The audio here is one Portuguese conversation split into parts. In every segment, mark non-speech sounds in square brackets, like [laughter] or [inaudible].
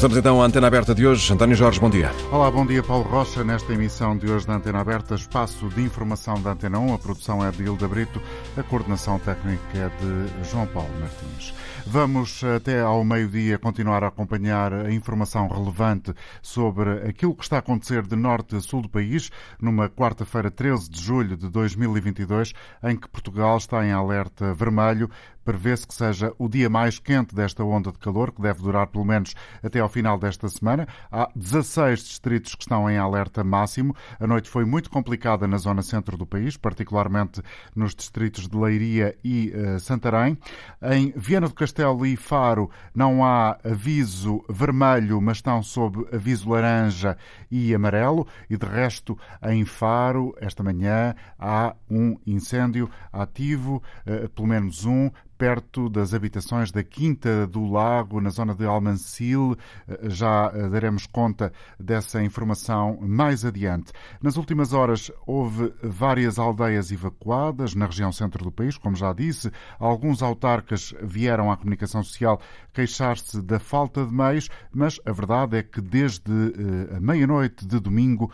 Começamos então a antena aberta de hoje. António Jorge, bom dia. Olá, bom dia, Paulo Rocha. Nesta emissão de hoje da Antena Aberta, espaço de informação da Antena 1. A produção é de Hilda Brito, a coordenação técnica é de João Paulo Martins. Vamos até ao meio-dia continuar a acompanhar a informação relevante sobre aquilo que está a acontecer de norte a sul do país, numa quarta-feira, 13 de julho de 2022, em que Portugal está em alerta vermelho prevê-se que seja o dia mais quente desta onda de calor, que deve durar pelo menos até ao final desta semana. Há 16 distritos que estão em alerta máximo. A noite foi muito complicada na zona centro do país, particularmente nos distritos de Leiria e uh, Santarém. Em Viana do Castelo e Faro não há aviso vermelho, mas estão sob aviso laranja e amarelo. E de resto, em Faro, esta manhã, há um incêndio ativo, uh, pelo menos um, perto das habitações da Quinta do Lago, na zona de Almancil. Eh, já eh, daremos conta dessa informação mais adiante. Nas últimas horas houve várias aldeias evacuadas na região centro do país, como já disse. Alguns autarcas vieram à comunicação social queixar-se da falta de meios, mas a verdade é que desde uh, a meia-noite de domingo,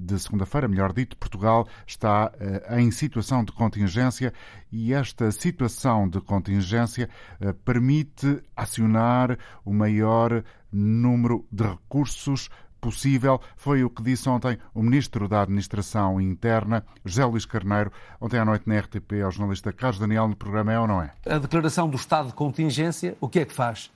de segunda-feira, melhor dito, Portugal está em situação de contingência e esta situação de contingência eh, permite acionar o maior número de recursos possível. Foi o que disse ontem o Ministro da Administração Interna, José Luís Carneiro, ontem à noite na RTP, ao jornalista Carlos Daniel, no programa É ou Não É? A declaração do estado de contingência, o que é que faz?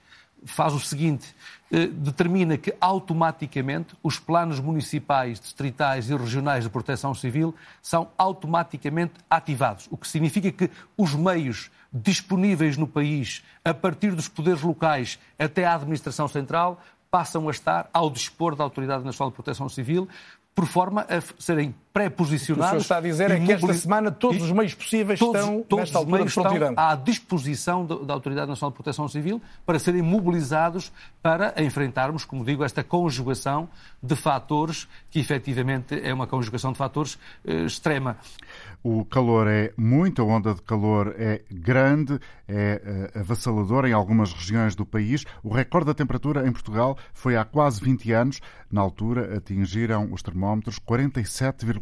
Faz o seguinte: eh, determina que automaticamente os planos municipais, distritais e regionais de proteção civil são automaticamente ativados, o que significa que os meios disponíveis no país, a partir dos poderes locais até à administração central, passam a estar ao dispor da Autoridade Nacional de Proteção Civil, por forma a serem pré-posicionados. O que o senhor está a dizer é que esta semana todos os meios possíveis todos, estão, todos nesta altura, meios estão à disposição da Autoridade Nacional de Proteção Civil para serem mobilizados para enfrentarmos, como digo, esta conjugação de fatores que efetivamente é uma conjugação de fatores eh, extrema. O calor é muito, a onda de calor é grande, é uh, avassaladora em algumas regiões do país. O recorde da temperatura em Portugal foi há quase 20 anos. Na altura, atingiram os termómetros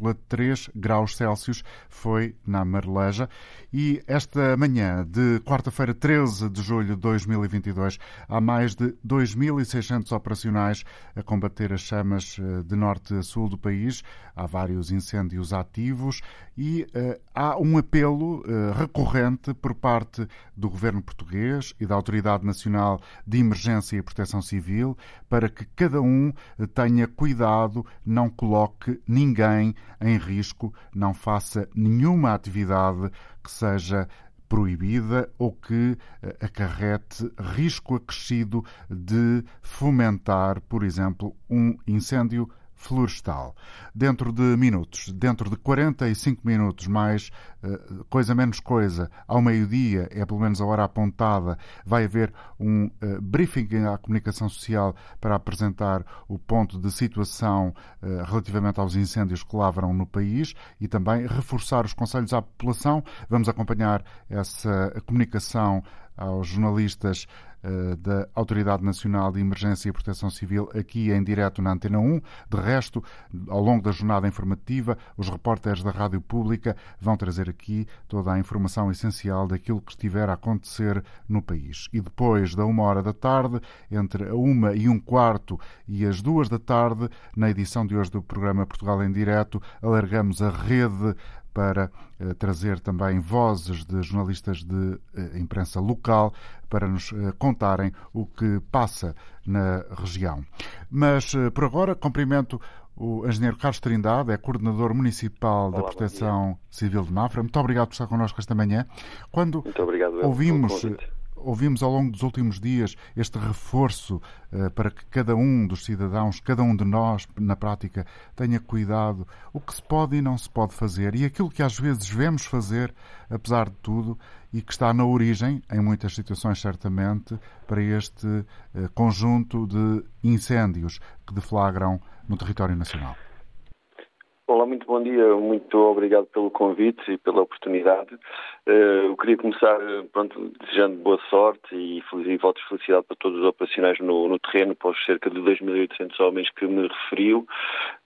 47,3 graus Celsius. Foi na Marleja. E esta manhã de quarta-feira, 13 de julho de 2022, há mais de 2.600 operacionais a combater as chamas eh, de norte a sul do país. Há vários incêndios ativos e uh, há um apelo uh, recorrente por parte do governo português e da Autoridade Nacional de Emergência e Proteção Civil para que cada um tenha cuidado, não coloque ninguém em risco, não faça nenhuma atividade que seja proibida ou que acarrete risco acrescido de fomentar, por exemplo, um incêndio florestal. Dentro de minutos, dentro de 45 minutos, mais uh, coisa menos coisa, ao meio-dia, é pelo menos a hora apontada, vai haver um uh, briefing à comunicação social para apresentar o ponto de situação uh, relativamente aos incêndios que lavram no país e também reforçar os conselhos à população. Vamos acompanhar essa comunicação aos jornalistas da Autoridade Nacional de Emergência e Proteção Civil aqui em direto na Antena 1. De resto, ao longo da jornada informativa, os repórteres da Rádio Pública vão trazer aqui toda a informação essencial daquilo que estiver a acontecer no país. E depois da uma hora da tarde, entre a uma e um quarto e as duas da tarde, na edição de hoje do programa Portugal em Direto, alargamos a rede para eh, trazer também vozes de jornalistas de eh, imprensa local para nos eh, contarem o que passa na região. Mas por agora cumprimento o engenheiro Carlos Trindade, é coordenador municipal Olá, da Proteção Civil de Mafra. Muito obrigado por estar connosco esta manhã. Quando Muito obrigado, ouvimos ouvimos ao longo dos últimos dias este reforço uh, para que cada um dos cidadãos, cada um de nós, na prática, tenha cuidado o que se pode e não se pode fazer e aquilo que às vezes vemos fazer, apesar de tudo, e que está na origem, em muitas situações certamente, para este uh, conjunto de incêndios que deflagram no território nacional. Olá, muito bom dia, muito obrigado pelo convite e pela oportunidade. Uh, eu queria começar pronto, desejando boa sorte e, e votos de felicidade para todos os operacionais no, no terreno, para os cerca de 2.800 homens que me referiu.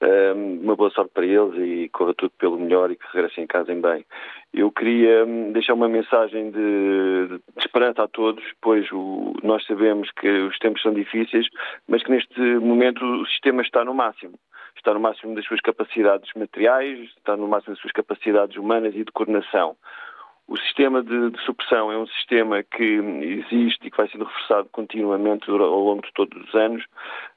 Uh, uma boa sorte para eles e corra tudo pelo melhor e que regressem em casa em bem. Eu queria hum, deixar uma mensagem de, de esperança a todos, pois o, nós sabemos que os tempos são difíceis, mas que neste momento o sistema está no máximo está no máximo das suas capacidades materiais, está no máximo das suas capacidades humanas e de coordenação. O sistema de, de, supressão é um sistema que existe e que vai sendo reforçado continuamente ao longo de todos os anos,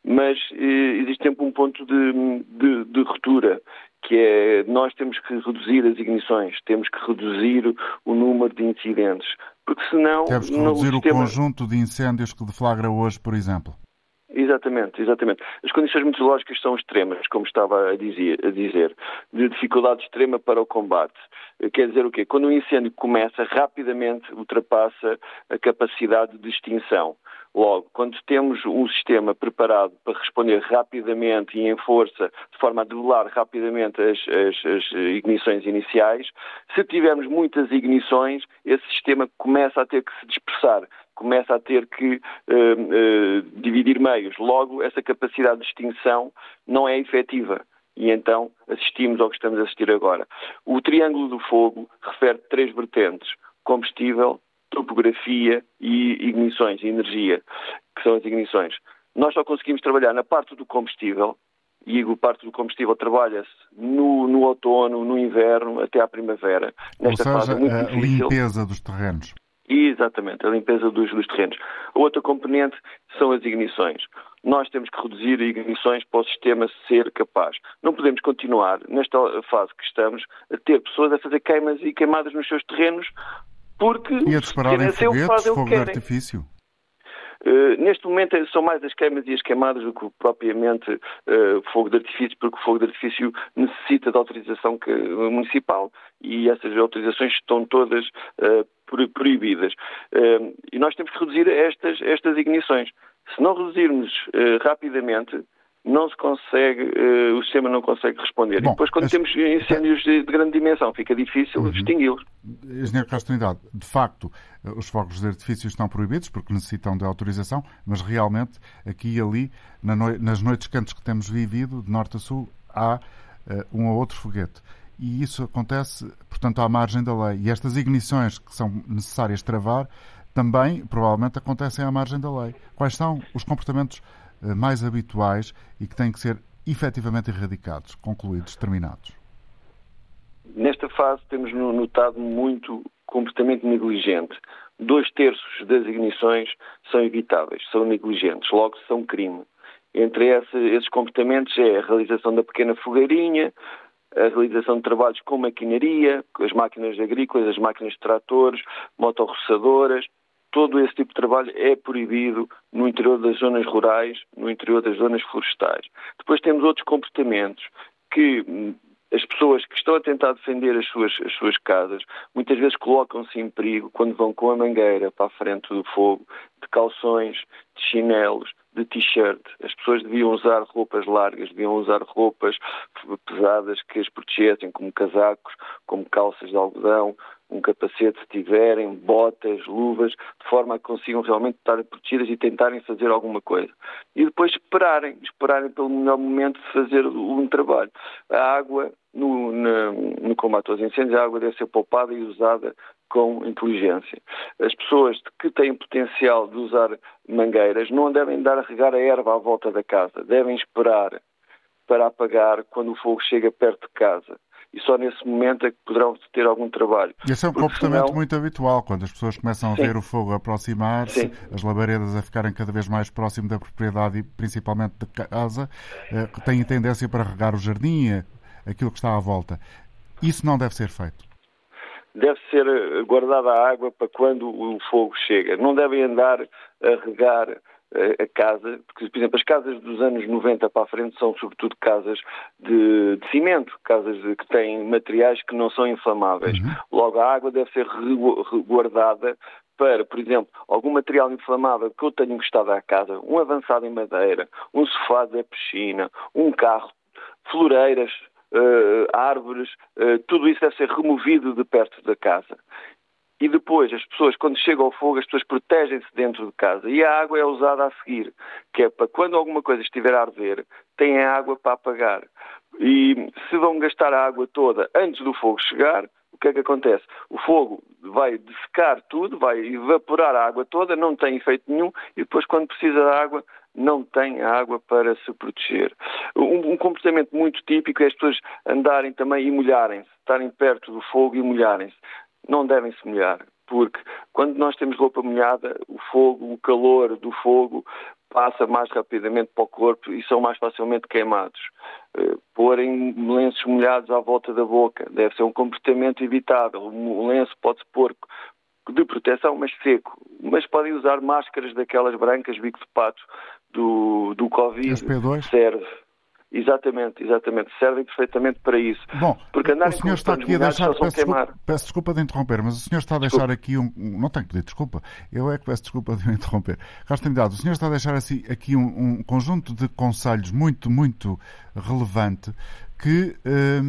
mas eh, existe sempre um ponto de, de, de, ruptura, que é nós temos que reduzir as ignições, temos que reduzir o número de incidentes, porque senão... Temos que reduzir o, sistema... o conjunto de incêndios que deflagra hoje, por exemplo. Exatamente, exatamente. As condições meteorológicas são extremas, como estava a dizer, a dizer, de dificuldade extrema para o combate. Quer dizer o quê? Quando um incêndio começa, rapidamente ultrapassa a capacidade de extinção. Logo, quando temos um sistema preparado para responder rapidamente e em força, de forma a debelar rapidamente as, as, as, ignições iniciais, se tivermos muitas ignições, esse sistema começa a ter que se dispersar, começa a ter que uh, uh, dividir meios. Logo, essa capacidade de extinção não é efetiva. E então assistimos ao que estamos a assistir agora. O Triângulo do Fogo refere três vertentes: combustível, topografia e ignições, energia, que são as ignições. Nós só conseguimos trabalhar na parte do combustível, e a parte do combustível trabalha-se no, no, outono, no inverno, até à primavera. Nesta Ou seja, fase é muito a difícil. limpeza dos terrenos. Exatamente, a limpeza dos, dos terrenos. A outra componente são as ignições. Nós temos que reduzir ignições para o sistema ser capaz. Não podemos continuar, nesta fase que estamos, a ter pessoas a fazer queimas e queimadas nos seus terrenos porque e a disparar em foguetes, fogo de artifício? Uh, neste momento são mais as queimas e as queimadas do que propriamente uh, fogo de artifício, porque o fogo de artifício necessita de autorização que, municipal e essas autorizações estão todas uh, proibidas. e nós temos que reduzir estas, estas ignições. Se não reduzirmos rapidamente, não se consegue, uh, o sistema não consegue responder. Bom, e depois, quando as... temos incêndios de, de, grande dimensão, fica difícil uhum. distingui-los. Engenheiro Castro Unidade, de facto, eh, os fogos de artifício estão proibidos porque necessitam de autorização, mas realmente, aqui e ali, na nas noites quentes que temos vivido, de norte a sul, há uh, um ou outro foguete. E isso acontece, portanto, à margem da lei. E estas ignições que são necessárias travar também, provavelmente, acontecem à margem da lei. Quais são os comportamentos mais habituais e que têm que ser efetivamente erradicados, concluídos, terminados? Nesta fase temos notado muito comportamento negligente. Dois terços das ignições são evitáveis, são negligentes, logo são crime. Entre esses comportamentos é a realização da pequena fogueirinha, a realização de trabalhos com maquinaria, as máquinas agrícolas, as máquinas de tratores, motorroçadoras, todo esse tipo de trabalho é proibido no interior das zonas rurais, no interior das zonas florestais. Depois temos outros comportamentos que hum, as pessoas que estão a tentar defender as suas, as suas casas muitas vezes colocam-se em perigo quando vão com a mangueira para a frente do fogo, de calções, de chinelos, de t-shirt. As pessoas deviam usar roupas largas, deviam usar roupas pesadas que as protegessem, como casacos, como calças de algodão, um capacete se tiverem, botas, luvas, de forma a que consigam realmente estar protegidas e tentarem fazer alguma coisa. E depois esperarem, esperarem pelo melhor momento de fazer um trabalho. A água, no, no combate aos incêndios, a água deve ser poupada e usada com inteligência. As pessoas que têm potencial de usar mangueiras não devem dar a regar a erva à volta da casa, devem esperar para apagar quando o fogo chega perto de casa e só nesse momento é que poderão ter algum trabalho. E esse é um Porque comportamento senão... muito habitual, quando as pessoas começam a Sim. ver o fogo aproximar-se, as labaredas a ficarem cada vez mais próximo da propriedade e principalmente da casa, eh, têm tendência para regar o jardim, aquilo que está à volta. Isso não deve ser feito deve ser eh, guardada a água para quando o fogo chega. Não devem andar a regar a casa, porque, por exemplo, as casas dos anos 90 para a frente são sobretudo casas de, de cimento, casas de, que têm materiais que não são inflamáveis. Uhum. Logo, a água deve ser guardada para, por exemplo, algum material inflamável que eu tenho encostado à casa, um avançado em madeira, um sofá da piscina, um carro, floreiras, uh, árvores, uh, tudo isso deve ser removido de perto da casa. E depois, as pessoas, quando chega ao fogo, as pessoas protegem-se dentro de casa. E a água é usada a seguir, que é para quando alguma coisa estiver a arder, têm água para apagar. E se vão gastar a água toda antes do fogo chegar, o que é que acontece? O fogo vai dessecar tudo, vai evaporar a água toda, não tem efeito nenhum, e depois, quando precisa da água, não tem água para se proteger. Um, um, comportamento muito típico é as pessoas andarem também e molharem-se, estarem perto do fogo e molharem-se não devem se molhar, porque quando nós temos roupa molhada, o fogo, o calor do fogo passa mais rapidamente para o corpo e são mais facilmente queimados. Uh, porem lenços molhados à volta da boca deve ser um comportamento evitável. O lenço pode-se pôr de proteção, mas seco. Mas podem usar máscaras daquelas brancas, bico de pato, do, do Covid. SP2? Serve. Exatamente, exatamente. Servem perfeitamente para isso. Bom, Porque o senhor está aqui a deixar. Peço desculpa, peço desculpa, de interromper, mas o senhor está a deixar desculpa. aqui um. Não tenho que pedir desculpa. Eu é que peço desculpa de interromper. Carlos Trindade, o senhor está a deixar assim, aqui um, um, conjunto de conselhos muito, muito relevante que eh,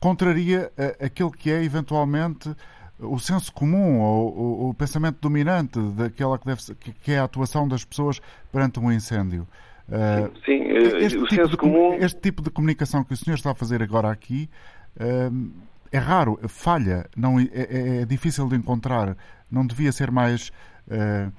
contraria aquilo que é eventualmente o senso comum ou, ou, o pensamento dominante daquela que, deve ser, que é a atuação das pessoas perante um incêndio. Uh, sim, eh, este, o tipo senso de, comum... este tipo de comunicação que o senhor está a fazer agora aqui uh, é raro, falha, não, é, é, é, difícil de encontrar. Não devia ser mais uh,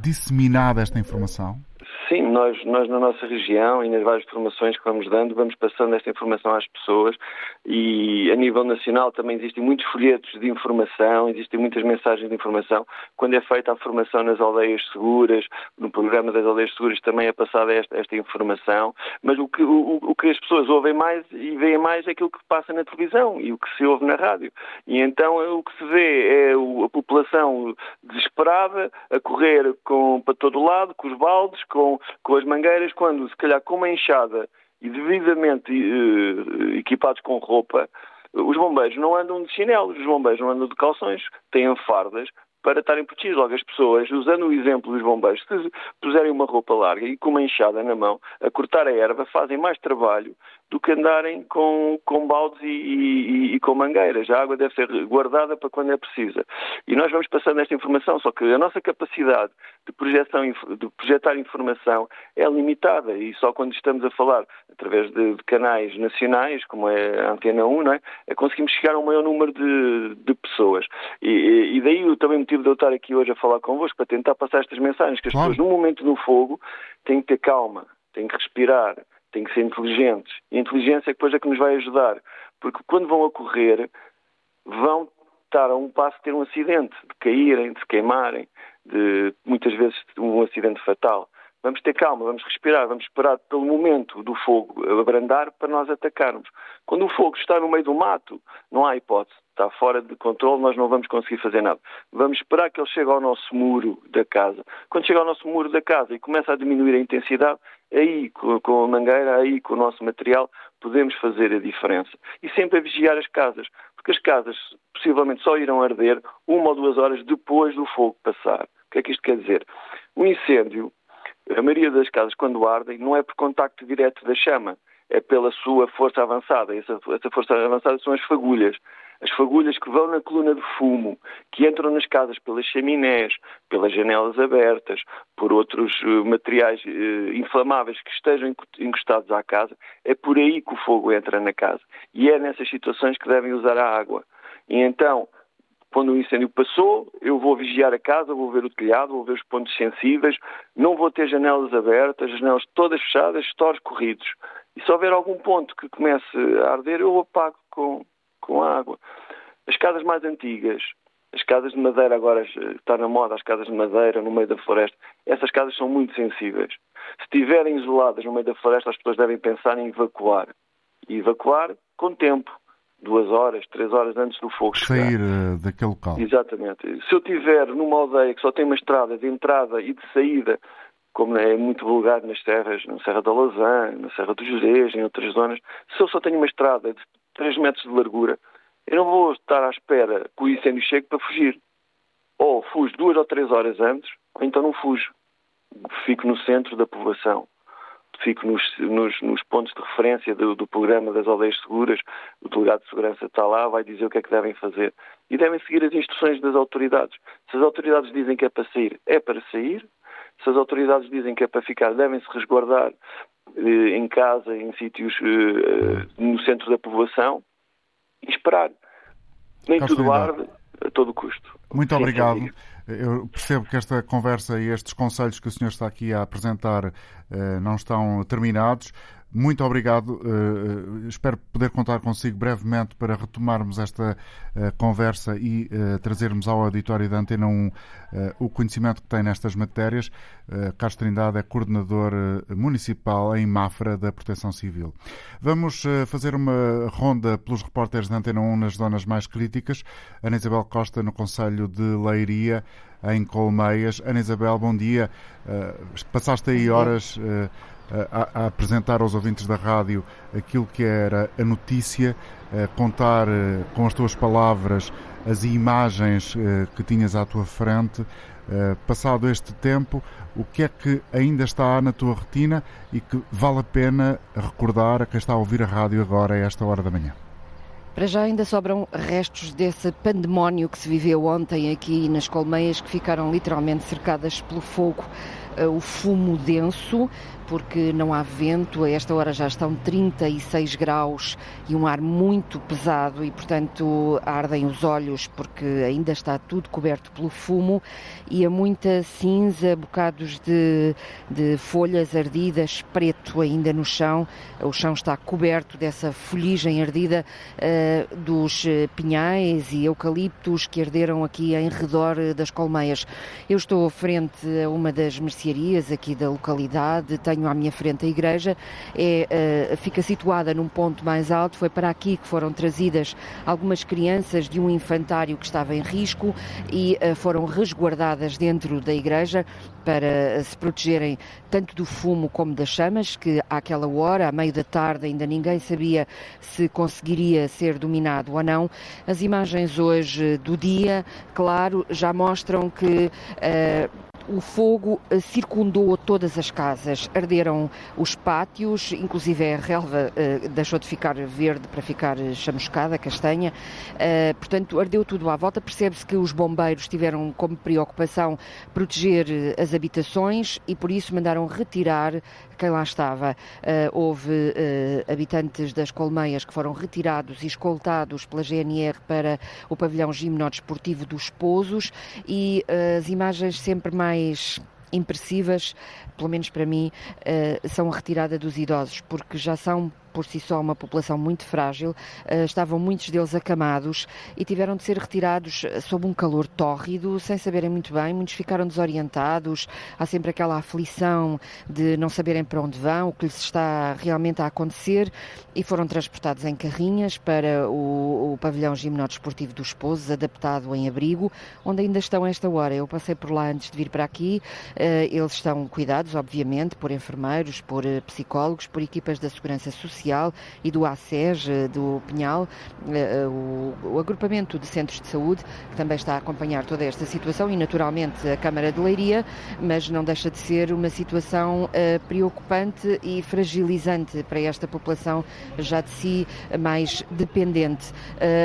disseminada esta informação? Sim, nós, nós na nossa região e nas várias formações que vamos dando, vamos passando esta informação às pessoas e a nível nacional também existem muitos folhetos de informação, existem muitas mensagens de informação. Quando é feita a formação nas aldeias seguras, no programa das aldeias seguras também é passada esta, esta informação, mas o que, o, o que as pessoas ouvem mais e veem mais é aquilo que passa na televisão e o que se ouve na rádio. E então o que se vê é a população desesperada a correr com, para todo lado, com os baldes, com com, as mangueiras, quando, se calhar, com uma enxada e devidamente uh, equipados com roupa, os bombeiros não andam de chinelos, os bombeiros não andam de calções, têm fardas para estarem protegidos. Logo, as pessoas, usando o exemplo dos bombeiros, se puserem uma roupa larga e com uma enxada na mão, a cortar a erva, fazem mais trabalho do que andarem com, com baldes e, e, e, com mangueiras. A água deve ser guardada para quando é precisa. E nós vamos passando esta informação, só que a nossa capacidade de, projeção, de projetar informação é limitada e só quando estamos a falar através de, de canais nacionais, como é a Antena 1, é? é? conseguimos chegar a um maior número de, de pessoas. E, e, daí também o motivo de eu estar aqui hoje a falar convosco, para tentar passar estas mensagens, que as pessoas, no momento do fogo, têm que ter calma, têm que respirar, têm que ser inteligentes. E a inteligência é depois é que nos vai ajudar. Porque quando vão a correr, vão estar a um passo de ter um acidente, de caírem, de se queimarem, de muitas vezes um acidente fatal. Vamos ter calma, vamos respirar, vamos esperar pelo momento do fogo abrandar para nós atacarmos. Quando o fogo está no meio do mato, não há hipótese. Está fora de controle, nós não vamos conseguir fazer nada. Vamos esperar que ele chegue ao nosso muro da casa. Quando chega ao nosso muro da casa e começa a diminuir a intensidade, aí com a mangueira, aí com o nosso material, podemos fazer a diferença. E sempre a vigiar as casas, porque as casas possivelmente só irão arder uma ou duas horas depois do fogo passar. O que é que isto quer dizer? O incêndio a maioria das casas, quando ardem, não é por contacto direto da chama, é pela sua força avançada. Essa, essa força avançada são as fagulhas. As fagulhas que vão na coluna de fumo, que entram nas casas pelas chaminés, pelas janelas abertas, por outros uh, materiais uh, inflamáveis que estejam encostados à casa, é por aí que o fogo entra na casa. E é nessas situações que devem usar a água. E então, quando o incêndio passou, eu vou vigiar a casa, vou ver o telhado, vou ver os pontos sensíveis, não vou ter janelas abertas, as janelas todas fechadas, stores corridos. E se houver algum ponto que comece a arder, eu apago com, com água. As casas mais antigas, as casas de madeira agora está na moda, as casas de madeira no meio da floresta, essas casas são muito sensíveis. Se estiverem isoladas no meio da floresta, as pessoas devem pensar em evacuar. E evacuar com tempo duas horas, três horas antes do fogo chegar. Sair uh, daquele local. Exatamente. Se eu tiver numa aldeia que só tem uma estrada de entrada e de saída, como é muito vulgar nas serras, na Serra da Lausanne, na Serra dos Josés, em outras zonas, se eu só tenho uma estrada de 3 metros de largura, eu não vou estar à espera que o incêndio chegue para fugir. Ou fujo duas ou três horas antes, ou então não fujo. Fico no centro da povoação. fico nos, nos, nos pontos de referência do, do, programa das aldeias seguras, o delegado de segurança está lá, vai dizer o que é que devem fazer. E devem seguir as instruções das autoridades. Se as autoridades dizem que é para sair, é para sair. Se as autoridades dizem que é para ficar, devem-se resguardar eh, em casa, em sítios eh, no centro da povoação e esperar. Nem tudo arde a todo custo. Muito obrigado. Eu percebo que esta conversa e estes conselhos que o senhor está aqui a apresentar eh, não estão terminados. Muito obrigado. Uh, espero poder contar consigo brevemente para retomarmos esta uh, conversa e uh, trazermos ao auditório da Antena 1 o conhecimento que tem nestas matérias. Carlos Trindade é coordenador municipal em Mafra da Proteção Civil. Vamos fazer uma ronda pelos repórteres da Antena 1 nas zonas mais críticas. Ana Isabel Costa, no Conselho de Leiria, em Colmeias. Ana Isabel, bom dia. passaste aí horas a, a, apresentar aos ouvintes da rádio aquilo que era a notícia, a contar eh, com as tuas palavras as imagens eh, que tinhas à tua frente. Eh, passado este tempo, o que é que ainda está na tua retina e que vale a pena recordar a quem está a ouvir a rádio agora a esta hora da manhã? Para já ainda sobram restos desse pandemónio que se viveu ontem aqui nas colmeias, que ficaram literalmente cercadas pelo fogo, o fumo denso porque não há vento, a esta hora já estão 36 graus e um ar muito pesado e, portanto, ardem os olhos porque ainda está tudo coberto pelo fumo e há muita cinza, bocados de, de folhas ardidas, preto ainda no chão. O chão está coberto dessa folhagem ardida uh, dos pinhais e eucaliptos que arderam aqui em redor das colmeias. Eu estou frente a uma das mercearias aqui da localidade, tenho à minha frente a igreja, é, uh, fica situada num ponto mais alto. Foi para aqui que foram trazidas algumas crianças de um infantário que estava em risco e uh, foram resguardadas dentro da igreja para se protegerem tanto do fumo como das chamas, que àquela hora, à meio da tarde, ainda ninguém sabia se conseguiria ser dominado ou não. As imagens hoje do dia, claro, já mostram que uh, o fogo eh, circundou todas as casas, arderam os pátios, inclusive a relva uh, deixou de ficar verde para ficar chamuscada, castanha, uh, portanto ardeu tudo à volta. Percebe-se que os bombeiros tiveram como preocupação proteger as habitações e por isso mandaram retirar quem lá estava. Uh, houve uh, habitantes das colmeias que foram retirados e escoltados pela GNR para o pavilhão gimnodesportivo dos Pousos e uh, as imagens sempre mais impressivas, pelo menos para mim, são a retirada dos idosos, porque já são por si só uma população muito frágil, eh, estavam muitos deles acamados e tiveram de ser retirados eh, sob um calor tórrido, sem saberem muito bem, muitos ficaram desorientados, há sempre aquela aflição de não saberem para onde vão, o que lhes está realmente a acontecer e foram transportados em carrinhas para o, o pavilhão gimnodesportivo dos Esposos, adaptado em abrigo, onde ainda estão a esta hora. Eu passei por lá antes de vir para aqui, eh, eles estão cuidados, obviamente, por enfermeiros, por psicólogos, por equipas da Segurança Social Social e do ACES, eh, do Pinhal, eh, eh, o, o agrupamento de centros de saúde, que também está a acompanhar toda esta situação e, naturalmente, a Câmara de Leiria, mas não deixa de ser uma situação preocupante e fragilizante para esta população já de si mais dependente.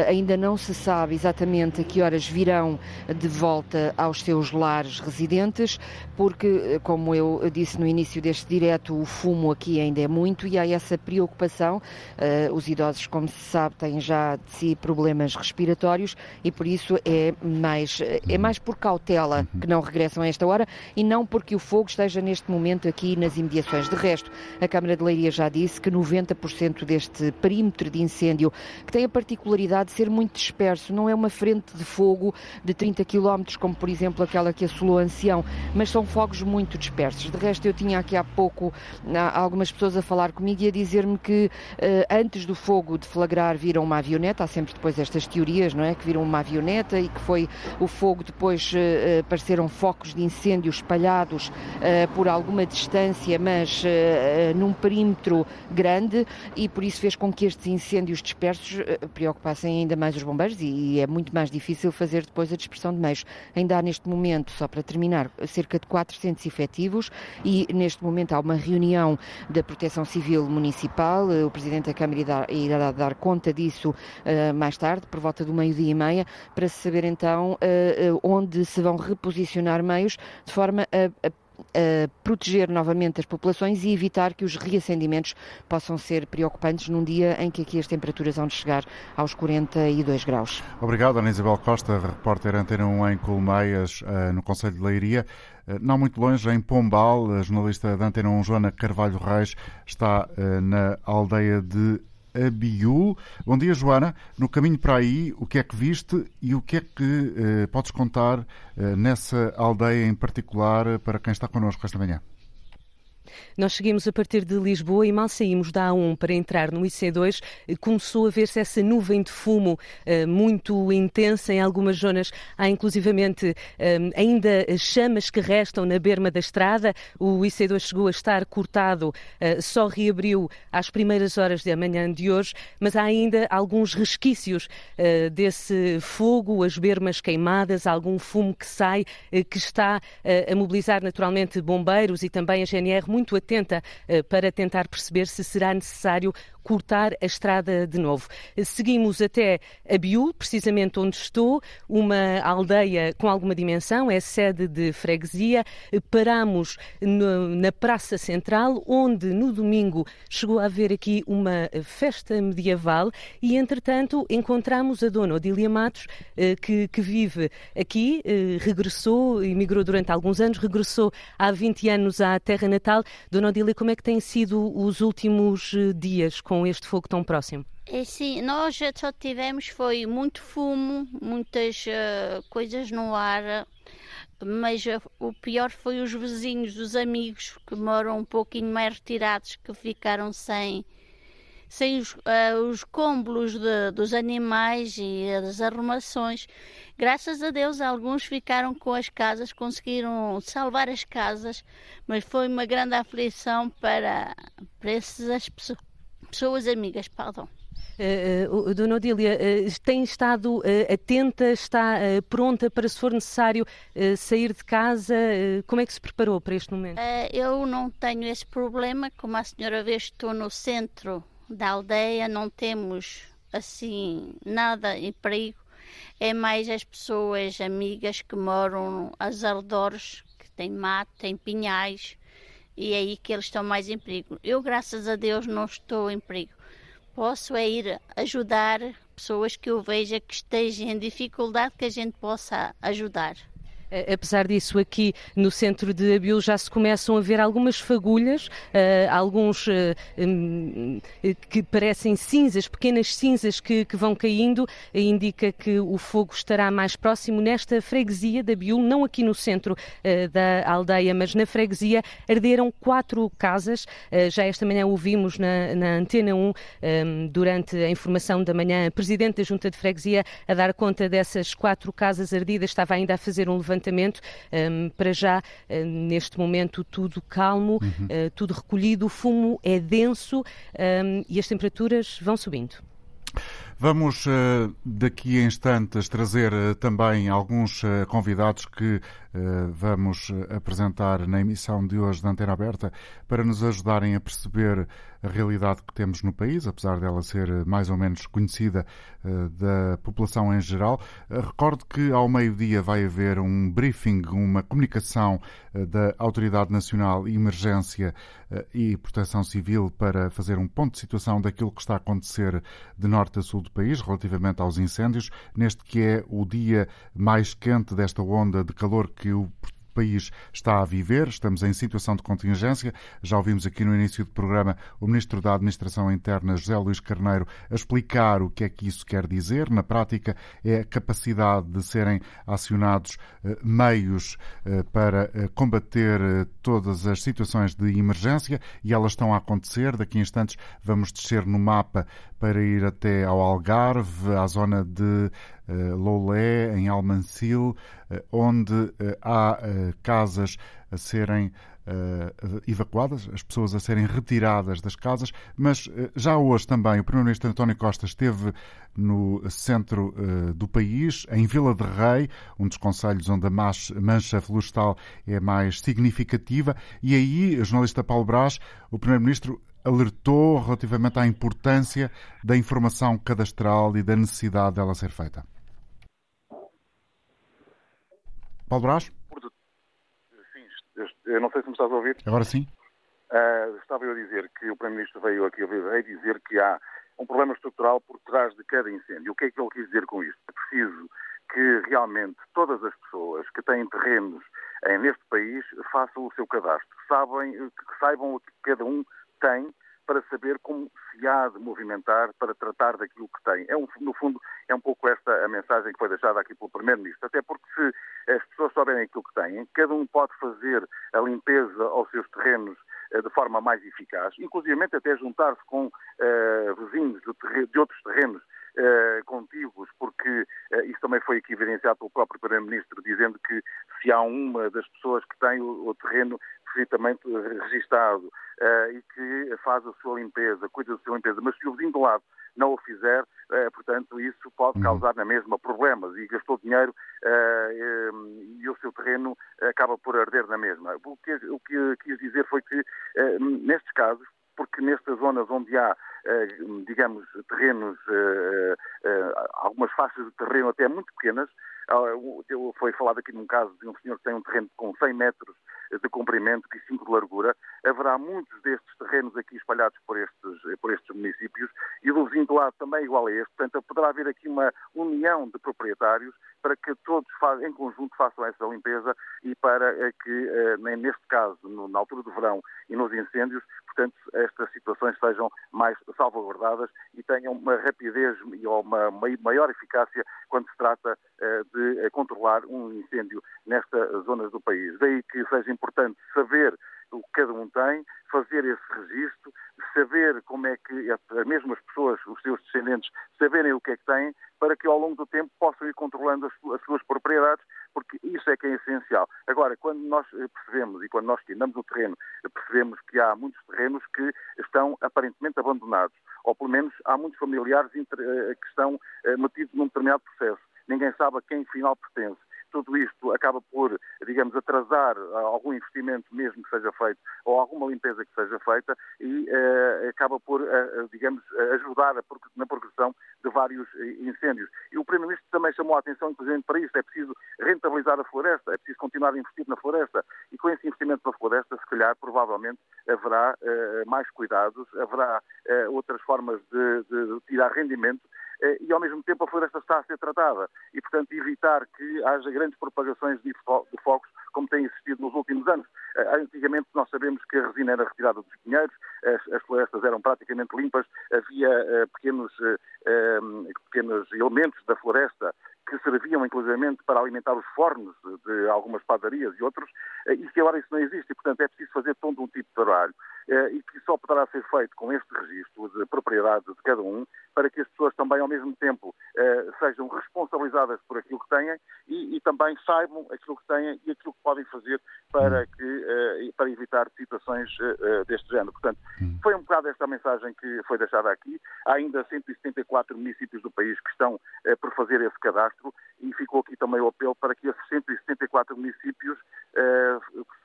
ainda não se sabe exatamente a que horas virão de volta aos seus lares residentes, porque, como eu disse no início deste direto, o fumo aqui ainda é muito e há essa preocupação Uh, os idosos, como se sabe, têm já de si problemas respiratórios e por isso é mais, é mais por cautela que não regressam a esta hora e não porque o fogo esteja neste momento aqui nas imediações. De resto, a Câmara de Leiria já disse que 90% deste perímetro de incêndio, que tem a particularidade de ser muito disperso, não é uma frente de fogo de 30 km, como por exemplo aquela que assolou Ancião, mas são fogos muito dispersos. De resto, eu tinha aqui há pouco algumas pessoas a falar comigo e a dizer-me que que antes do fogo deflagrar viram uma avioneta, há sempre depois estas teorias, não é? Que viram uma avioneta e que foi o fogo, depois apareceram focos de incêndio espalhados por alguma distância, mas num perímetro grande e por isso fez com que estes incêndios dispersos preocupassem ainda mais os bombeiros e é muito mais difícil fazer depois a dispersão de meios. Ainda há neste momento, só para terminar, cerca de 400 efetivos e neste momento há uma reunião da Proteção Civil Municipal. O Presidente da Câmara irá dar conta disso uh, mais tarde, por volta do meio-dia e meia, para se saber então uh, onde se vão reposicionar meios de forma a, proteger novamente as populações e evitar que os reacendimentos possam ser preocupantes num dia em que aqui as temperaturas vão chegar aos 42 graus. Obrigado, Ana Isabel Costa, repórter Antena 1 em Colmeias, eh, no Conselho de Leiria. Eh, não muito longe, em Pombal, a jornalista da Antena 1, Joana Carvalho Reis, está eh, na aldeia de Abiú. Bom dia, Joana. No caminho para aí, o que é que viste e o que é que eh, podes contar eh, nessa aldeia em particular para quem está connosco esta manhã? Nós seguimos a partir de Lisboa e mal saímos da A1 para entrar no IC2, eh, começou a ver-se essa nuvem de fumo uh, muito intensa em algumas zonas. Há inclusivamente uh, ainda chamas que restam na berma da estrada. O IC2 chegou a estar cortado, uh, só reabriu às primeiras horas da manhã de hoje, mas há ainda alguns resquícios desse fogo, as bermas queimadas, algum fumo que sai, que está a mobilizar naturalmente bombeiros e também a GNR muito atenta eh, para tentar perceber se será necessário cortar a estrada de novo. Seguimos até Abiú, precisamente onde estou, uma aldeia com alguma dimensão, é sede de freguesia. Paramos na Praça Central, onde no domingo chegou a haver aqui uma festa medieval e, entretanto, encontramos a dona Odília Matos, eh, que, que vive aqui, eh, regressou, emigrou durante alguns anos, regressou há 20 anos à terra natal. Dona Odília, como é que têm sido os últimos eh, dias com este fogo tão próximo? É sim, nós só tivemos foi muito fumo, muitas uh, coisas no ar, mas uh, o pior foi os vizinhos, os amigos que moram um pouquinho mais retirados, que ficaram sem, sem os, uh, os cômbulos dos animais e as arrumações. Graças a Deus, alguns ficaram com as casas, conseguiram salvar as casas, mas foi uma grande aflição para, para essas pessoas pessoas amigas, perdão. Uh, uh, Dona Odília, uh, tem estado atenta, está pronta para, se for necessário, sair de casa? como é que se preparou para este momento? eu não tenho esse problema. Como a senhora vê, estou no centro da aldeia, não temos assim nada em perigo. É mais as pessoas amigas que moram aos arredores, que têm mato, têm pinhais, e é aí que eles estão mais em perigo. Eu, graças a Deus, não estou em perigo. Posso é ir ajudar pessoas que eu veja que estejam em dificuldade que a gente possa ajudar. Apesar disso, aqui no centro de Abil já se começam a ver algumas fagulhas, uh, alguns uh, um, que parecem cinzas, pequenas cinzas que, que vão caindo, indica que o fogo estará mais próximo nesta freguesia de Abil, não aqui no centro uh, da aldeia, mas na freguesia, arderam quatro casas. já esta manhã ouvimos na, na Antena 1, um, durante a informação da manhã, a Presidente da Junta de Freguesia a dar conta dessas quatro casas ardidas, estava ainda a fazer um levantamento levantamento. Um, para já, uh, neste momento, tudo calmo, uhum. uh, tudo recolhido, o fumo é denso um, e as temperaturas vão subindo. Vamos eh, daqui a instantes trazer também alguns convidados que vamos apresentar na emissão de hoje da Antena Aberta para nos ajudarem a perceber a realidade que temos no país, apesar dela ser eh, mais ou menos conhecida da população em geral. Recordo que ao meio-dia vai haver um briefing, uma comunicação da Autoridade Nacional Emergência e Proteção Civil para fazer um ponto de situação daquilo que está a acontecer de norte a sul do país relativamente aos incêndios, neste que é o dia mais quente desta onda de calor que o país está a viver. Estamos em situação de contingência. Já ouvimos aqui no início do programa o Ministro da Administração Interna, José Luís Carneiro, a explicar o que é que isso quer dizer. Na prática, é a capacidade de serem acionados eh, meios eh, para eh, combater todas as situações de emergência e elas estão a acontecer. Daqui a instantes vamos descer no mapa para ir até ao Algarve, à zona de Loulé, em Almancil, onde há casas a serem uh, evacuadas, as pessoas a serem retiradas das casas, mas uh, já hoje também o Primeiro-Ministro António Costa esteve no centro uh, do país, em Vila de Rei, um dos conselhos onde a mancha florestal é mais significativa, e aí, o jornalista Paulo Brás, o Primeiro-Ministro alertou relativamente à importância da informação cadastral e da necessidade dela ser feita. Paulo Brás? Eu não sei se me estás a ouvir. Agora sim. Uh, estava eu a dizer que o Primeiro-Ministro veio aqui a dizer que há um problema estrutural por trás de cada incêndio. O que é que ele quis dizer com isto? É preciso que realmente todas as pessoas que têm terrenos neste país façam o seu cadastro, sabem, que saibam o que cada um tem para saber como se há de movimentar para tratar daquilo que tem. É um, no fundo, é um pouco esta a mensagem que foi deixada aqui pelo Primeiro-Ministro. Até porque se as pessoas souberem aquilo que têm, cada um pode fazer a limpeza aos seus terrenos eh, de forma mais eficaz, inclusive até juntar-se com uh, vizinhos de, de, outros terrenos uh, contíguos, porque uh, isso também foi aqui evidenciado pelo próprio Primeiro-Ministro, dizendo que se há uma das pessoas que tem o, o terreno perfeitamente registado uh, e que faz a sua limpeza, cuida da sua limpeza, mas se o vizinho do lado não o fizer, uh, portanto, isso pode uhum. causar na mesma problemas e gastou dinheiro uh, e o seu terreno acaba por arder na mesma. O que, o que quis dizer foi que, nestes casos, porque nestas zonas onde há, digamos, terrenos, algumas faixas de terreno até muito pequenas, foi falado aqui num caso de um senhor que tem um terreno com 100 metros de comprimento e 5 de largura. Haverá muitos destes terrenos aqui espalhados por estes, por estes municípios e do vizinho do lado também igual a este. Portanto, poderá haver aqui uma união de proprietários para que todos em conjunto façam essa limpeza e para eh, que, eh, neste caso, na altura do verão e nos incêndios, portanto, estas situações sejam mais salvaguardadas tenham uma rapidez e uma maior eficácia quando se trata eh, de controlar um incêndio nestas zonas do país. Daí que seja importante saber o que cada um tem, fazer esse registro, saber como é que as mesmas pessoas, os seus descendentes, saberem o que é que têm, para que ao longo do tempo possam ir controlando as, as suas propriedades, porque isso é que é essencial. Agora, quando nós eh, percebemos e quando nós andamos no terreno, percebemos que há muitos terrenos que estão aparentemente abandonados, pelo menos há muitos familiares eh, que estão eh, metidos num determinado processo. Ninguém sabe a quem final pertence tudo isto acaba por, digamos, atrasar ah, algum investimento mesmo que seja feito ou alguma limpeza que seja feita e uh, acaba por, digamos, ajudar na progressão de vários incêndios. E o Primeiro-Ministro também chamou a atenção, inclusive, para isto. É preciso rentabilizar a floresta, é preciso continuar a investir na floresta. Com esse investimento na floresta, se calhar, provavelmente, haverá uh, mais cuidados, haverá outras formas de, de tirar rendimento eh, e, ao mesmo tempo, a floresta está a ser tratada. E, portanto, evitar que haja grandes propagações de focos, como tem existido nos últimos anos. Antigamente, nós sabemos que a resina era retirada dos pinheiros, as, as florestas eram praticamente limpas, havia uh, pequenos, uh, pequenos elementos da floresta que serviam inclusivamente para alimentar os fornos de algumas padarias e outros, e que agora isso não existe. E, portanto, é preciso fazer todo um tipo de trabalho e que só poderá ser feito com este registro de propriedade de cada um, para que as pessoas também, ao mesmo tempo, eh, sejam responsabilizadas por aquilo que têm e, e, também saibam aquilo que têm e aquilo que podem fazer para, que, eh, para evitar situações eh, deste género. Portanto, hum. foi um bocado esta mensagem que foi deixada aqui. Há ainda 174 municípios do país que estão por fazer esse cadastro e ficou aqui também o apelo para que esses 174 municípios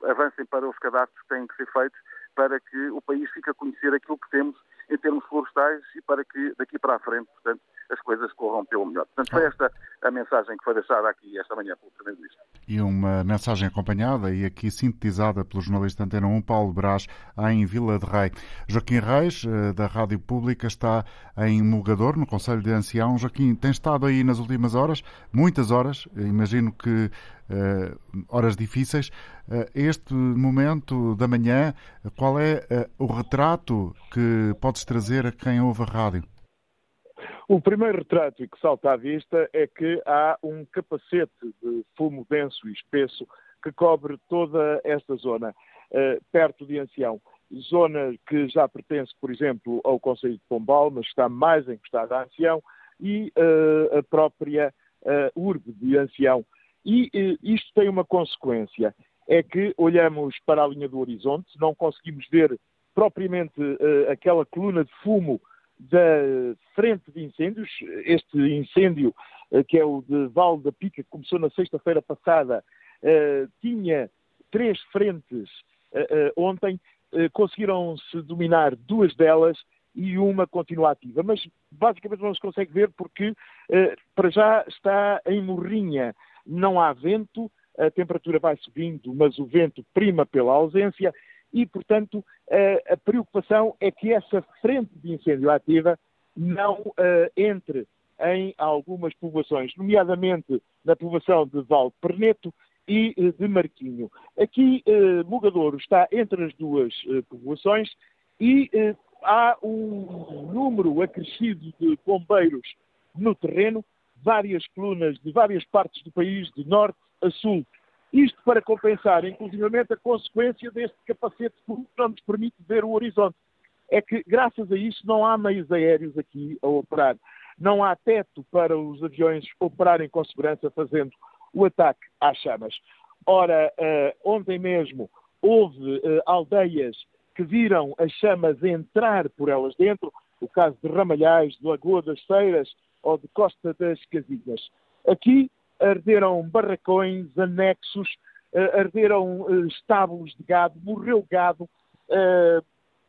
avancem para os cadastros que têm que ser feitos para que o país fique a conhecer aquilo que temos em termos florestais e para que daqui para a frente, portanto, as coisas corram pelo melhor. Portanto, foi esta a mensagem que foi deixada aqui esta manhã pelo Primeiro-Ministro. E uma mensagem acompanhada e aqui sintetizada pelo jornalista Antena 1, Paulo Brás, em Vila de Rei. Joaquim Reis, eh, da Rádio Pública, está em Mulgador, no Conselho de Ancião. Joaquim, tem estado aí nas últimas horas, muitas horas, imagino que horas difíceis. Este momento da manhã, qual é o retrato que podes trazer a quem ouve a rádio? O primeiro retrato que salta à vista é que há um capacete de fumo denso e espesso que cobre toda esta zona, perto de Ancião. Zona que já pertence, por exemplo, ao Conselho de Pombal, mas está mais encostada a Ancião, e a própria urbe de Ancião. E isto tem uma consequência, é que olhamos para a linha do horizonte, não conseguimos ver propriamente aquela coluna de fumo da frente de incêndios. Este incêndio, eh, que é o de Val da Pica, que começou na sexta-feira passada, eh, tinha três frentes eh, ontem. Conseguiram-se dominar duas delas e uma continua ativa. Mas basicamente não se consegue ver porque para já está em morrinha. Não há vento, a temperatura vai subindo, mas o vento prima pela ausência e, portanto, a preocupação é que essa frente de incêndio ativa não entre em algumas povoações, nomeadamente na povoação de Val Perneto e de Marquinho. Aqui, Mugadouro está entre as duas povoações e há um número acrescido de bombeiros no terreno, várias colunas de várias partes do país, de norte a sul, isto para compensar, inclusivamente, a consequência deste capacete que não nos permite ver o horizonte. É que, graças a isso, não há meios aéreos aqui a operar. Não há teto para os aviões operarem com segurança fazendo o ataque às chamas. Ora, uh, ontem mesmo houve uh, aldeias que viram as chamas entrar por elas dentro, o caso de Ramalhais, de Lagoa das Feiras ou de Costa das Casilhas. Aqui arderam barracões, anexos, uh, arderam uh, estábulos de gado, morreu gado, uh,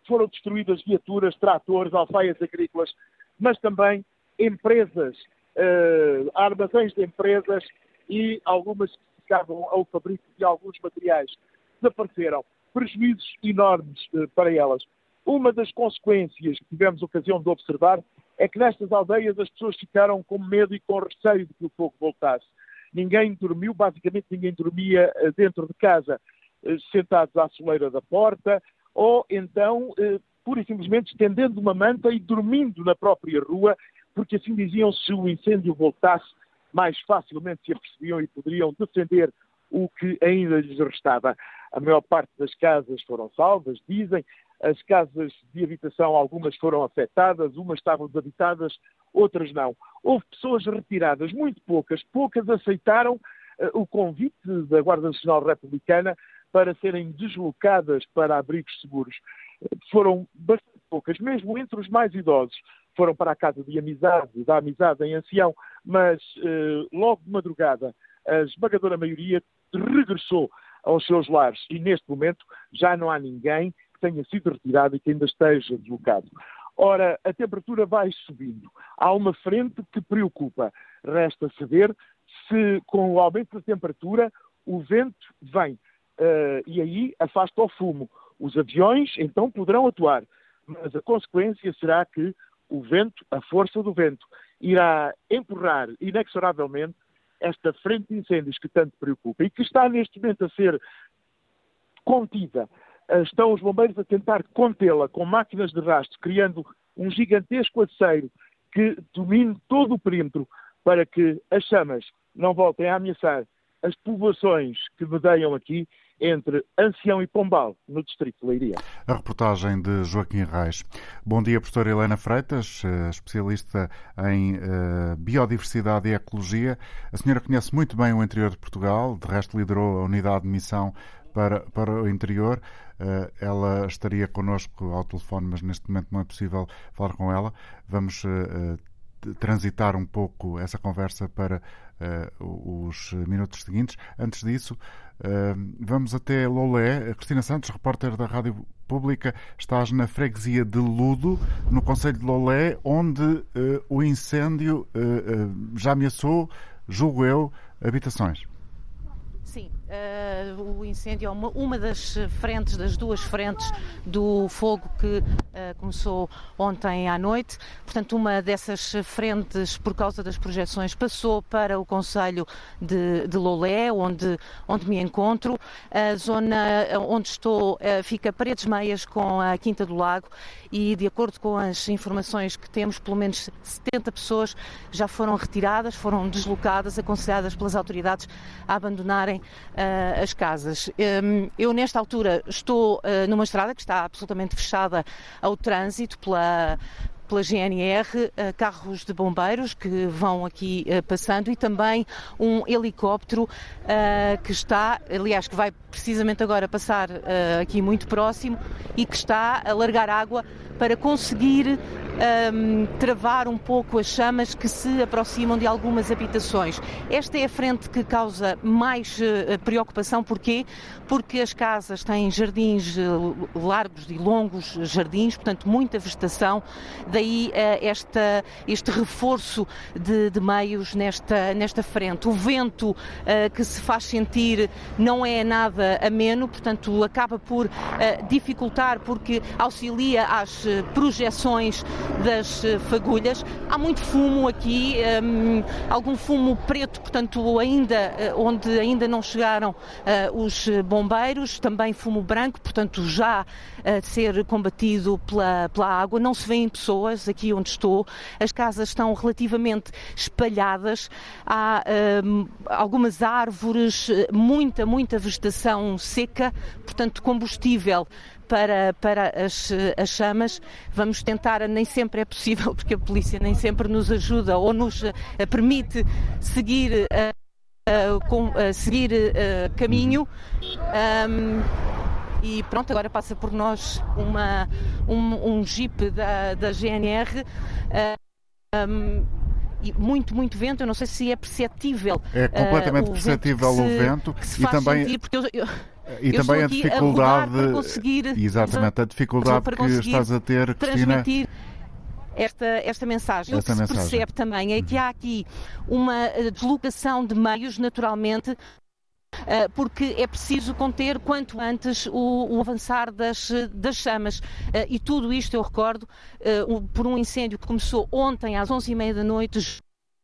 foram destruídas viaturas, tratores, alfaias agrícolas, mas também empresas, armazéns de empresas e algumas que ficavam ao fabrico de alguns materiais desapareceram. Prejuízos enormes para elas. Uma das consequências que tivemos ocasião de observar é que nestas aldeias as pessoas ficaram com medo e com receio de que o fogo voltasse. Ninguém dormiu, basicamente ninguém dormia eh, dentro de casa, eh, sentados à soleira da porta, ou então, eh, pura e simplesmente, estendendo uma manta e dormindo na própria rua, porque assim diziam, se o incêndio voltasse, mais facilmente se apercebiam e poderiam defender o que ainda lhes restava. A maior parte das casas foram salvas, dizem, as casas de habitação, algumas foram afetadas, umas estavam desabitadas, outras não. Houve pessoas retiradas, muito poucas, poucas aceitaram uh, o convite da Guarda Nacional Republicana para serem deslocadas para abrigos seguros. Foram bastante poucas, mesmo entre os mais idosos. Foram para a casa de amizade, da amizade em ancião, mas uh, logo de madrugada a esmagadora maioria regressou aos seus lares e neste momento já não há ninguém que tenha sido retirado e que ainda esteja deslocado. Ora, a temperatura vai subindo. Há uma frente que preocupa. Resta saber se, com o aumento da temperatura, o vento vem uh, e aí afasta o fumo. Os aviões, então, poderão atuar, mas a consequência será que o vento, a força do vento, irá empurrar inexoravelmente esta frente de incêndios que tanto preocupa e que está neste momento a ser contida estão os bombeiros a tentar contê-la com máquinas de rastro, criando um gigantesco aceiro que domine todo o perímetro para que as chamas não voltem a ameaçar as povoações que medeiam aqui entre Ancião e Pombal, no distrito de Leiria. A reportagem de Joaquim Reis. Bom dia, professora Helena Freitas, eh, especialista em uh, biodiversidade e ecologia. A senhora conhece muito bem o interior de Portugal, de resto liderou a unidade de missão para, para o interior. Uh, ela estaria connosco ao telefone, mas neste momento não é possível falar com ela. Vamos uh, transitar um pouco essa conversa para os minutos seguintes. Antes disso, vamos até Lolé. Cristina Santos, repórter da Rádio Pública, estás na freguesia de Ludo, no Conselho de Lolé, onde o incêndio já ameaçou, julgo eu, habitações. Sim, Uh, o incêndio é uma, uma, das frentes, das duas frentes do fogo que uh, começou ontem à noite. Portanto, uma dessas frentes, por causa das projeções, passou para o Conselho de, de Lolé, onde, onde me encontro. A zona onde estou uh, fica paredes meias com a Quinta do Lago e, de acordo com as informações que temos, pelo menos 70 pessoas já foram retiradas, foram deslocadas, aconselhadas pelas autoridades a abandonarem uh, as casas. Um, eu, nesta altura, estou uh, numa estrada que está absolutamente fechada ao trânsito pela, pela GNR, eh, carros de bombeiros que vão aqui passando e também um helicóptero que está, aliás, que vai precisamente agora passar aqui muito próximo e que está a largar água para conseguir um, travar um pouco as chamas que se aproximam de algumas habitações. Esta é a frente que causa mais preocupação, porquê? Porque as casas têm jardins largos e longos jardins, portanto muita vegetação, daí uh, esta, este reforço de, de, meios nesta, nesta frente. O vento que se faz sentir não é nada ameno, portanto acaba por dificultar porque auxilia às projeções das eh, fagulhas. Há muito fumo aqui, um, algum fumo preto, portanto, ainda eh, onde ainda não chegaram os bombeiros, também fumo branco, portanto, já a ser combatido pela, pela água. Não se vêem pessoas aqui onde estou, as casas estão relativamente espalhadas, há um, algumas árvores, muita, muita vegetação seca, portanto, combustível para, para as, as chamas. Vamos tentar, nem sempre é possível, porque a polícia nem sempre nos ajuda ou nos uh, permite seguir. Uh, Uh, com, seguir caminho. Um, e pronto, agora passa por nós uma, um, um jeep da, da GNR. Um, e muito, muito vento. Eu não sei se é perceptível. É completamente perceptível o vento. e também. Sentir, porque eu, eu e eu também a dificuldade. A conseguir, exatamente, a dificuldade que estás a ter, Cristina. Esta, esta mensagem. Esta o que mensagem. se percebe também é que há aqui uma eh, deslocação de meios, naturalmente, porque é preciso conter quanto antes o, o avançar das, das chamas. Eh, e tudo isto, eu recordo, por um incêndio que começou ontem às 11h30 da noite,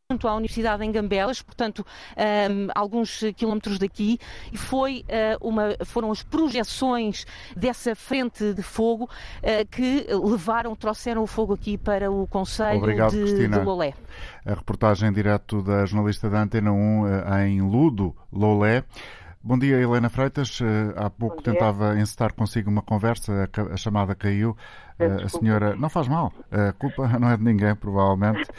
à Universidade em Gambelas, portanto, um, alguns quilómetros daqui, e foi, uh, uma, foram as projeções dessa frente de fogo uh, que levaram, trouxeram o fogo aqui para o Conselho Obrigado, de, Cristina. de Lolé. A reportagem direto da jornalista da Antena 1 eh, em Ludo, Lolé. Bom dia, Helena Freitas. Há pouco tentava encetar consigo uma conversa, a chamada caiu. A senhora. Não faz mal, a culpa [laughs] não é de ninguém, provavelmente.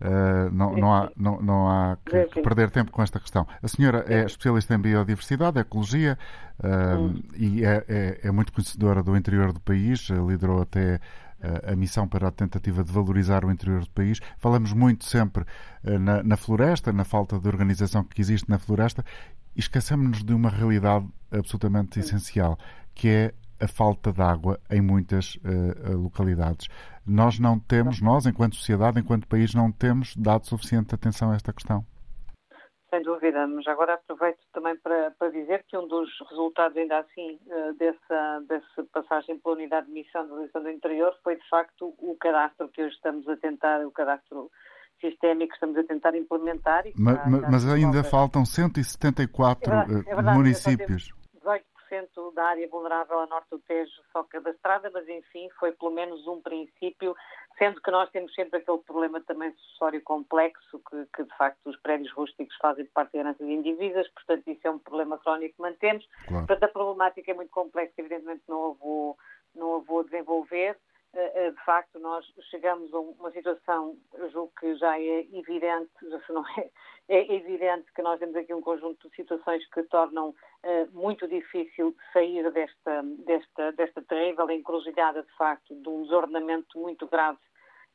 Uh, não, não, há, não, não há que, que, perder tempo com esta questão. A senhora é especialista em biodiversidade, ecologia uh, e é, é, é, muito conhecedora do interior do país, liderou até uh, a missão para a tentativa de valorizar o interior do país. Falamos muito sempre na, na, floresta, na falta de organização que existe na floresta e esquecemos-nos de uma realidade absolutamente essencial, que é a falta de água em muitas localidades. Nós não temos, nós, enquanto sociedade, enquanto país, não temos dado suficiente atenção a esta questão. Sem dúvida, mas agora aproveito também para, para dizer que um dos resultados, ainda assim, eh, dessa, dessa passagem pela unidade de missão da Lição do Interior foi, de facto, o cadastro que hoje estamos a tentar, o cadastro sistémico que estamos a tentar implementar. mas, mas ainda faltam 174 é verdade, é verdade, municípios da área vulnerável a norte do Tejo só cadastrada, mas enfim, foi pelo menos um princípio, sendo que nós temos sempre aquele problema também sucessório complexo, que, que de facto os prédios rústicos fazem parte de heranças indivíduas, portanto isso é um problema crónico que mantemos. Claro. Portanto, a problemática é muito complexa, evidentemente não a vou, não a vou desenvolver, eh, eh, de facto, nós chegamos a uma situação, eu julgo que já é evidente, já se não é, é evidente que nós temos aqui um conjunto de situações que tornam uh, muito difícil sair desta, desta, desta terrível encruzilhada, de facto, de um desordenamento muito grave,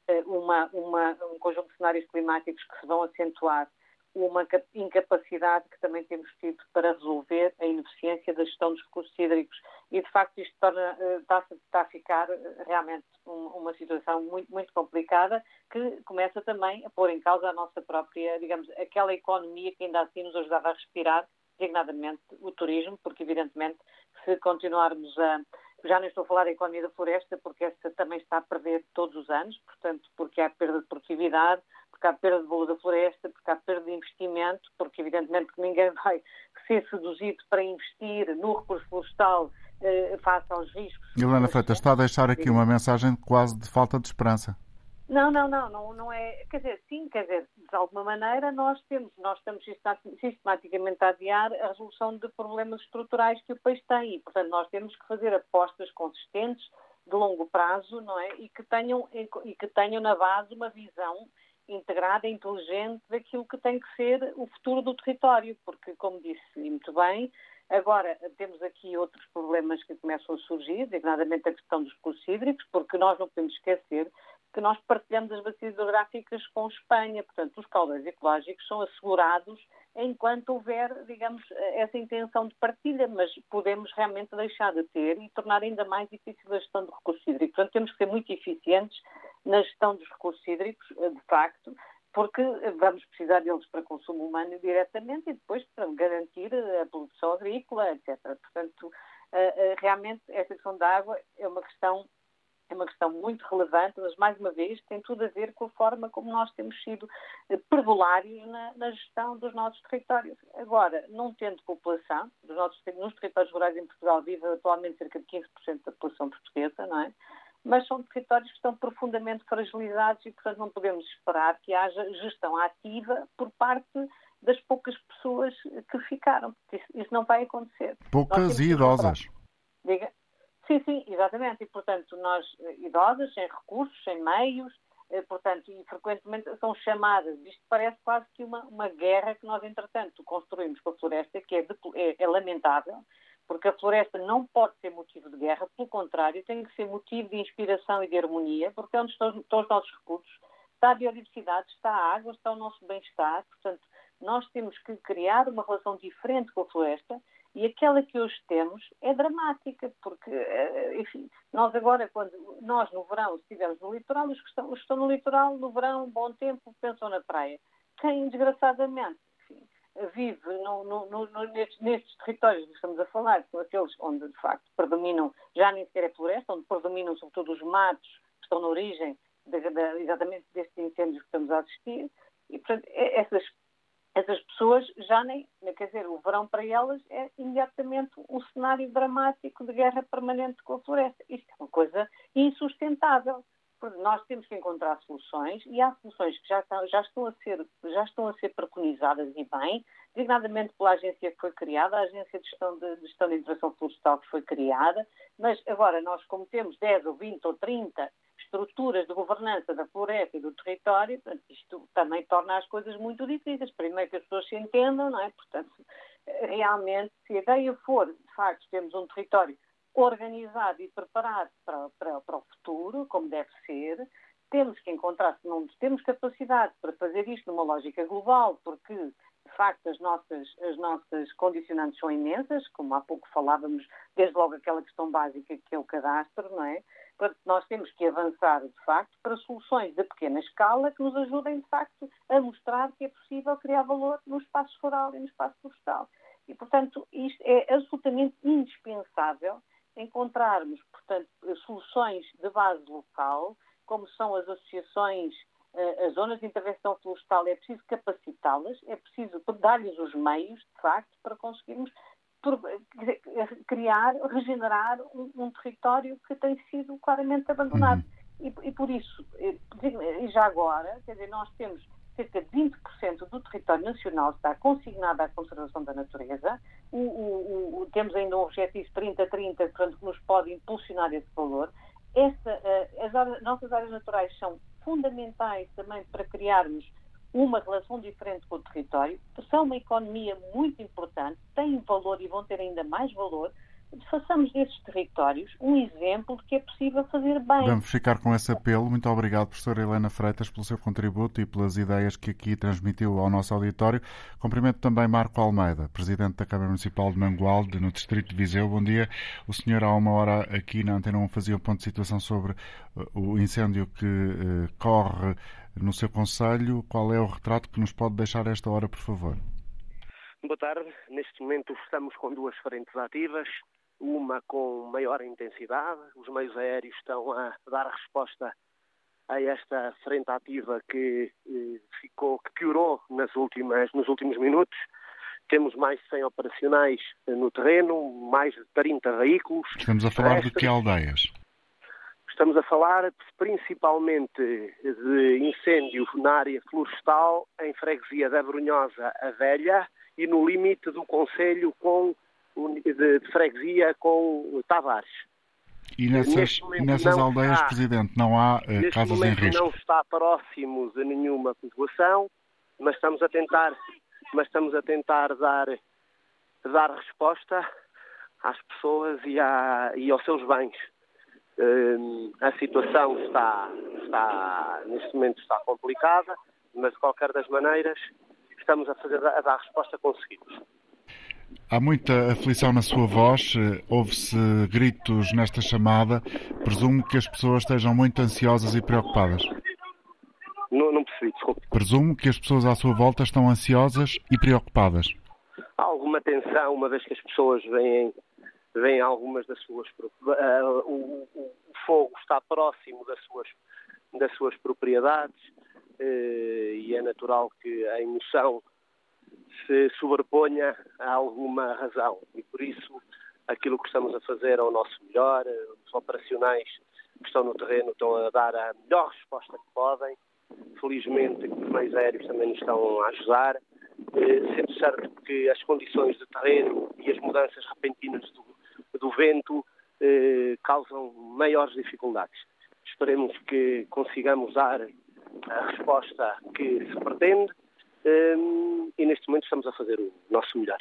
uh, uma, uma, um conjunto de cenários climáticos que se vão acentuar uma incapacidade que também temos tido para resolver a ineficiência da gestão dos recursos hídricos. E, de facto, isto torna, eh, está, está a ficar eh, realmente uma situação muito, muito complicada que começa também a pôr em causa a nossa própria, digamos, aquela economia que ainda assim nos ajudava a respirar designadamente o turismo, porque evidentemente se continuarmos a já não estou a falar da economia da floresta, porque essa também está a perder todos os anos, portanto, porque há perda de produtividade, porque há perda de valor da floresta, porque há perda de investimento, porque evidentemente que ninguém [laughs] vai ser seduzido para investir no recurso florestal eh, face aos riscos. Helena Freitas, está a deixar aqui uma mensagem quase de falta de esperança. Não, não, não, não, não é. Quer dizer, sim, quer dizer, de alguma maneira nós temos, nós estamos sistematicamente a adiar a resolução de problemas estruturais que o país tem e, portanto, nós temos que fazer apostas consistentes de longo prazo, não é? E que tenham, e que tenham na base uma visão integrada, inteligente daquilo que tem que ser o futuro do território, porque, como disse muito bem, agora temos aqui outros problemas que começam a surgir, designadamente a questão dos recursos hídricos, porque nós não podemos esquecer que nós partilhamos as bacias hidrográficas com Espanha. Portanto, os caudais ecológicos são assegurados enquanto houver, digamos, essa intenção de partilha, mas podemos realmente deixar de ter e tornar ainda mais difícil a gestão de recursos hídricos. Portanto, temos que ser muito eficientes na gestão dos recursos hídricos, de facto, porque vamos precisar deles para consumo humano diretamente e depois para garantir a produção agrícola, etc. Portanto, eh, eh, realmente esta questão da água é uma questão é uma questão muito relevante, mas, mais uma vez, tem tudo a ver com a forma como nós temos sido eh, perdulários na, na gestão dos nossos territórios. Agora, não tendo população, dos nossos, nos territórios rurais em Portugal vive atualmente cerca de 15% da população portuguesa, não é? Mas são territórios que estão profundamente fragilizados e, portanto, não podemos esperar que haja gestão ativa por parte das poucas pessoas que ficaram. Isso, isso não vai acontecer. Poucas e idosas. Diga. Sim, sim, exatamente. E, portanto, nós, eh, idosos, sem recursos, sem meios, eh, portanto, e frequentemente são chamadas. Isto parece quase que uma, uma guerra que nós, entretanto, construímos com a floresta, que é, de, é, é lamentável, porque a floresta não pode ser motivo de guerra, pelo contrário, tem que ser motivo de inspiração e de harmonia, porque é onde estão, estão os nossos recursos. Está a biodiversidade, está a água, está o nosso bem-estar. Portanto, nós temos que criar uma relação diferente com a floresta e aquela que hoje temos é dramática, porque, eh, enfim, nós agora, quando nós no verão estivemos no litoral, os que estão, os que estão no litoral, no verão, bom tempo, pensam na praia. Quem, desgraçadamente, enfim, vive no, no, no, nestes, nestes, territórios que estamos a falar, são aqueles onde, de facto, predominam, já nem sequer é floresta, onde predominam sobretudo os matos que estão na origem de, de, exatamente destes incêndios que estamos a assistir, e, portanto, é, essas essas pessoas já nem, quer dizer, o verão para elas é imediatamente um cenário dramático de guerra permanente com a floresta. Isto é uma coisa insustentável. Nós temos que encontrar soluções e há soluções que já estão, já estão, a, ser, já estão a ser preconizadas e bem, designadamente pela agência que foi criada, a Agência de Gestão de, de, Gestão de Florestal que foi criada, mas agora nós, como temos 10 ou 20 ou 30 estruturas de governança da floresta e do território, portanto, isto também torna as coisas muito difíceis. Primeiro que as pessoas se entendam, não é? Portanto, realmente, se a ideia for, de facto, temos um território organizado e preparado para, para, para o futuro, como deve ser, temos que encontrar, se não temos capacidade para fazer isto numa lógica global, porque de facto as nossas, as nossas condicionantes são imensas, como há pouco falávamos, desde logo aquela questão básica que é o cadastro, não é? Nós temos que avançar, de facto, para soluções de pequena escala que nos ajudem, de facto, a mostrar que é possível criar valor no espaço rural e no espaço florestal. E, portanto, isto é absolutamente indispensável encontrarmos, portanto, soluções de base local, como são as associações, eh, as zonas de intervenção florestal, é preciso capacitá-las, é preciso dar-lhes os meios, de facto, para conseguirmos criar, regenerar um, um, território que tem sido claramente abandonado. Uhum. E, e, por isso, eh, e já agora, quer dizer, nós temos cerca de 20% do território nacional está consignado à conservação da natureza. O, o, o, temos ainda um objetivo 30-30, portanto, que nos pode impulsionar esse valor. Essa, uh, as áreas, nossas áreas naturais são fundamentais também para criarmos uma relação diferente com o território, são uma economia muito importante, têm valor e vão ter ainda mais valor. Façamos desses territórios um exemplo de que é possível fazer bem. Vamos ficar com esse apelo. Muito obrigado, professora Helena Freitas, pelo seu contributo e pelas ideias que aqui transmitiu ao nosso auditório. Cumprimento também Marco Almeida, presidente da Câmara Municipal de Mangualde, no Distrito de Viseu. Bom dia. O senhor, há uma hora aqui na Antena 1, fazia um ponto de situação sobre uh, o incêndio que uh, corre no seu Conselho. Qual é o retrato que nos pode deixar esta hora, por favor? Boa tarde. Neste momento estamos com duas frentes ativas, uma com maior intensidade. Os meios aéreos estão a dar resposta a esta frente ativa que eh, ficou, que piorou nas últimas, nos últimos minutos. Temos mais de 100 operacionais no terreno, mais de 30 veículos. Estamos a falar de que aldeias? Estamos a falar principalmente de incêndio na área florestal, em freguesia da Brunhosa a Velha e no limite do Conselho com, de, freguesia com Tavares. E nessas, nessas aldeias, Presidente, não há uh, casas em risco? não está próximo de nenhuma povoação, mas estamos a tentar, mas estamos a tentar dar, dar resposta às pessoas e, à, e aos seus bens. Uh, a situação está, está, neste momento está complicada, mas de qualquer das maneiras estamos a, fazer, a dar a resposta conseguimos. Há muita aflição na sua voz, houve-se gritos nesta chamada. Presumo que as pessoas estejam muito ansiosas e preocupadas. Não, não percebi, desculpe. Presumo que as pessoas à sua volta estão ansiosas e preocupadas. Há alguma tensão, uma vez que as pessoas veem, veem algumas das suas. Uh, o, o, fogo está próximo das suas, das suas propriedades uh, e é natural que a emoção se sobreponha a alguma razão. E por isso aquilo que estamos a fazer é o nosso melhor, os operacionais que estão no terreno estão a dar a melhor resposta que podem. Felizmente os meios aéreos também nos estão a ajudar, eh, sendo certo que as condições de terreno e as mudanças repentinas do, do vento eh, causam maiores dificuldades. Esperemos que consigamos dar a resposta que se pretende um, e neste momento estamos a fazer o nosso melhor.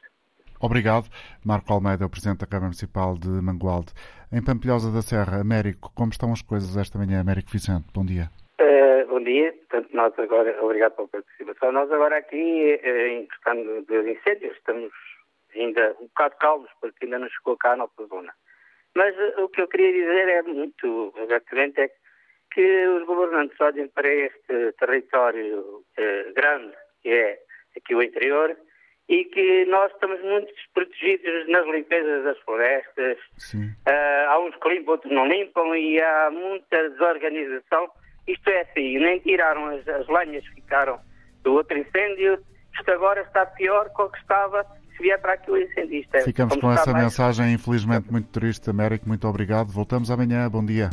Obrigado. Marco Almeida, o Presidente da Câmara Municipal de Mangualde. Em Pampilhosa da Serra, Américo, como estão as coisas esta manhã? Américo Vicente, bom dia. Uh, bom dia. Portanto, nós agora, obrigado pela participação. Nós agora aqui, uh, em questão dos incêndios, estamos ainda um bocado calmos, porque ainda não chegou cá a nossa zona. Mas uh, o que eu queria dizer é muito abertamente é que os governantes olhem para este território grande que é aqui o interior, e que nós estamos muito desprotegidos nas limpezas das florestas. Uh, há uns que limpam, outros não limpam, e há muita desorganização. Isto é assim, nem tiraram as, as lenhas que ficaram do outro incêndio. Isto agora está pior do que estava para incendista. Ficamos com essa mais... mensagem, infelizmente, muito triste. Américo, muito obrigado. Voltamos amanhã. Bom dia.